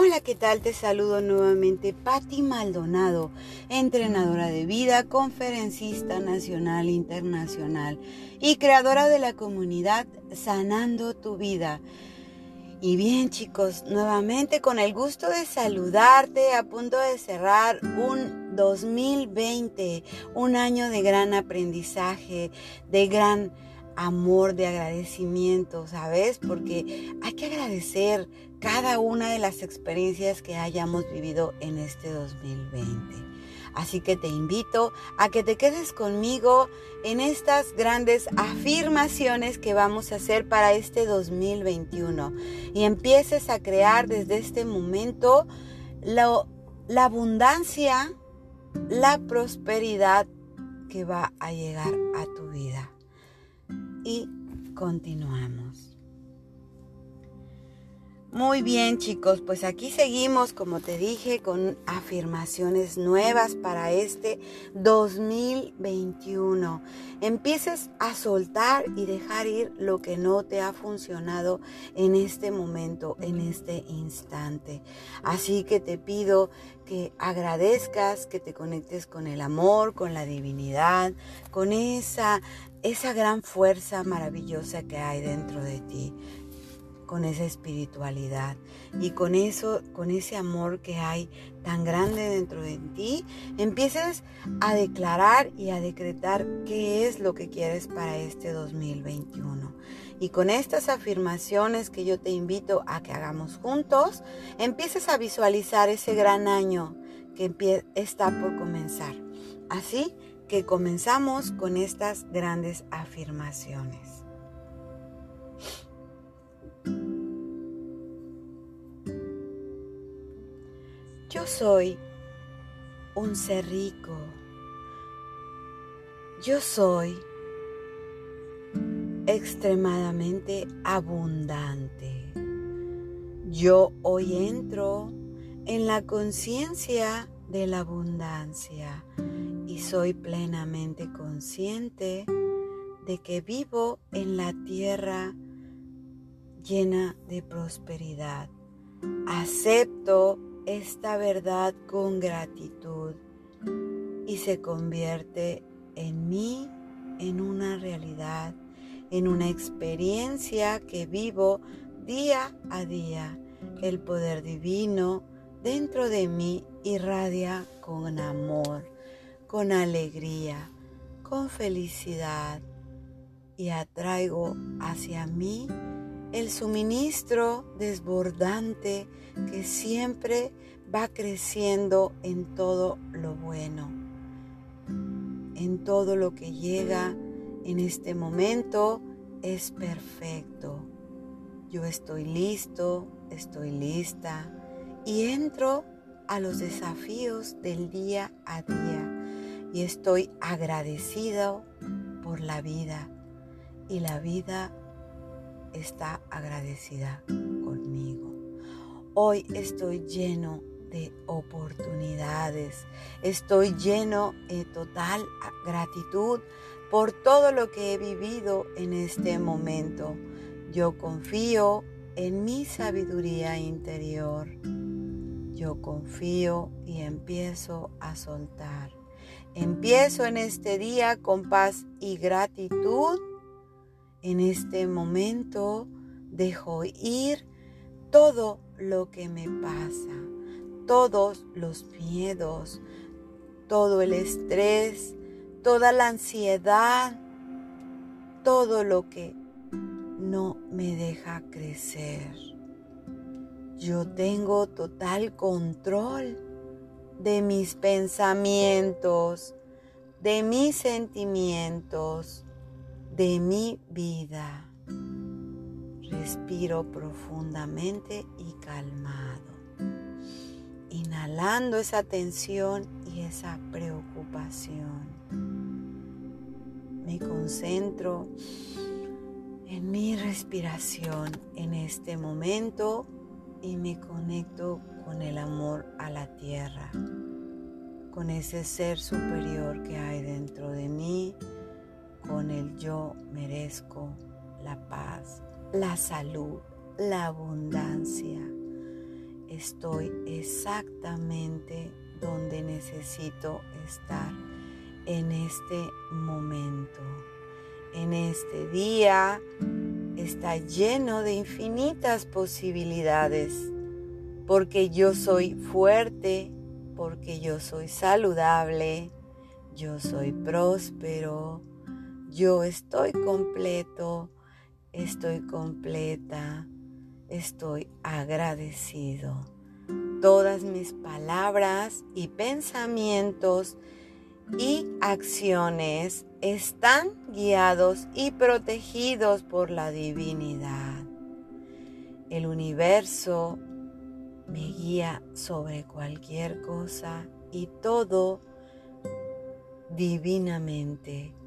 Hola, ¿qué tal? Te saludo nuevamente Patti Maldonado, entrenadora de vida, conferencista nacional e internacional y creadora de la comunidad Sanando tu vida. Y bien chicos, nuevamente con el gusto de saludarte a punto de cerrar un 2020, un año de gran aprendizaje, de gran amor, de agradecimiento, ¿sabes? Porque hay que agradecer cada una de las experiencias que hayamos vivido en este 2020. Así que te invito a que te quedes conmigo en estas grandes afirmaciones que vamos a hacer para este 2021 y empieces a crear desde este momento la, la abundancia, la prosperidad que va a llegar a tu vida. Y continuamos. Muy bien chicos, pues aquí seguimos, como te dije, con afirmaciones nuevas para este 2021. Empieces a soltar y dejar ir lo que no te ha funcionado en este momento, en este instante. Así que te pido que agradezcas, que te conectes con el amor, con la divinidad, con esa, esa gran fuerza maravillosa que hay dentro de ti con esa espiritualidad y con eso, con ese amor que hay tan grande dentro de ti, empieces a declarar y a decretar qué es lo que quieres para este 2021. Y con estas afirmaciones que yo te invito a que hagamos juntos, empieces a visualizar ese gran año que está por comenzar. Así que comenzamos con estas grandes afirmaciones. Yo soy un ser rico. Yo soy extremadamente abundante. Yo hoy entro en la conciencia de la abundancia y soy plenamente consciente de que vivo en la tierra llena de prosperidad. Acepto esta verdad con gratitud y se convierte en mí en una realidad, en una experiencia que vivo día a día. El poder divino dentro de mí irradia con amor, con alegría, con felicidad y atraigo hacia mí el suministro desbordante que siempre va creciendo en todo lo bueno, en todo lo que llega en este momento es perfecto. Yo estoy listo, estoy lista y entro a los desafíos del día a día y estoy agradecido por la vida y la vida está agradecida conmigo. Hoy estoy lleno de oportunidades. Estoy lleno de total gratitud por todo lo que he vivido en este momento. Yo confío en mi sabiduría interior. Yo confío y empiezo a soltar. Empiezo en este día con paz y gratitud en este momento dejo ir todo lo que me pasa, todos los miedos, todo el estrés, toda la ansiedad, todo lo que no me deja crecer. Yo tengo total control de mis pensamientos, de mis sentimientos, de mi vida. Respiro profundamente y calmado, inhalando esa tensión y esa preocupación. Me concentro en mi respiración en este momento y me conecto con el amor a la tierra, con ese ser superior que hay dentro de mí con el yo merezco la paz, la salud, la abundancia. estoy exactamente donde necesito estar en este momento. En este día está lleno de infinitas posibilidades, porque yo soy fuerte, porque yo soy saludable, yo soy próspero, yo estoy completo, estoy completa, estoy agradecido. Todas mis palabras y pensamientos y acciones están guiados y protegidos por la divinidad. El universo me guía sobre cualquier cosa y todo divinamente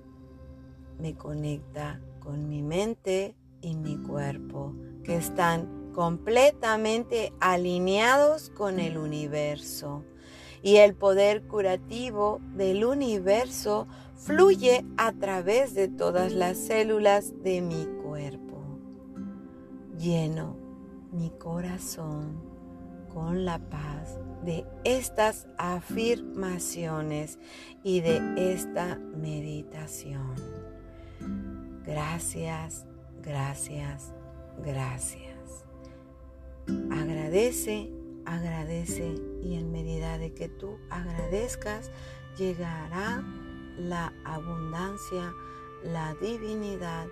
me conecta con mi mente y mi cuerpo, que están completamente alineados con el universo. Y el poder curativo del universo fluye a través de todas las células de mi cuerpo. Lleno mi corazón con la paz de estas afirmaciones y de esta meditación. Gracias, gracias, gracias. Agradece, agradece y en medida de que tú agradezcas, llegará la abundancia, la divinidad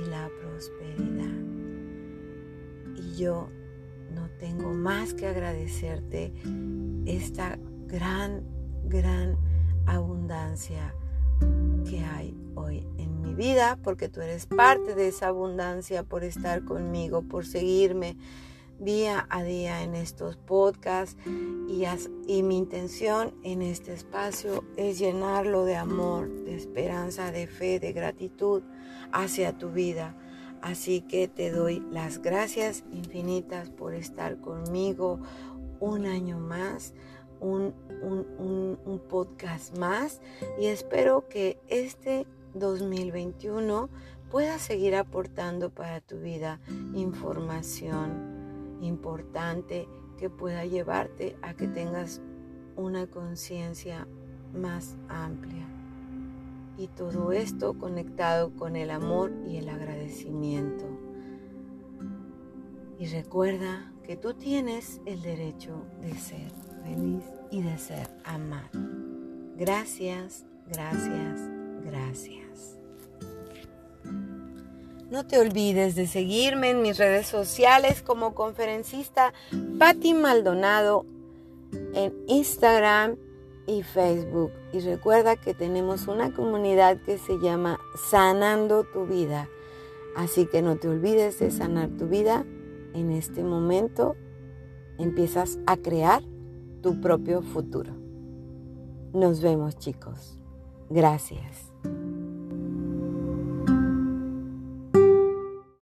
y la prosperidad. Y yo no tengo más que agradecerte esta gran, gran abundancia que hay hoy en mi vida, porque tú eres parte de esa abundancia por estar conmigo, por seguirme día a día en estos podcasts y, y, mi intención en este espacio es llenarlo de amor, de esperanza, de fe, de gratitud hacia tu vida. Así que te doy las gracias infinitas por estar conmigo un año más, un, un, podcast más y espero que este 2021 pueda seguir aportando para tu vida información importante que pueda llevarte a que tengas una conciencia más amplia. Y todo esto conectado con el amor y el agradecimiento. Y recuerda que tú tienes el derecho de ser feliz y de ser amado. Gracias, gracias, gracias. No te olvides de seguirme en mis redes sociales como conferencista Patti Maldonado en Instagram y Facebook. Y recuerda que tenemos una comunidad que se llama Sanando tu vida. Así que no te olvides de sanar tu vida. En este momento empiezas a crear tu propio futuro. Nos vemos chicos. Gracias.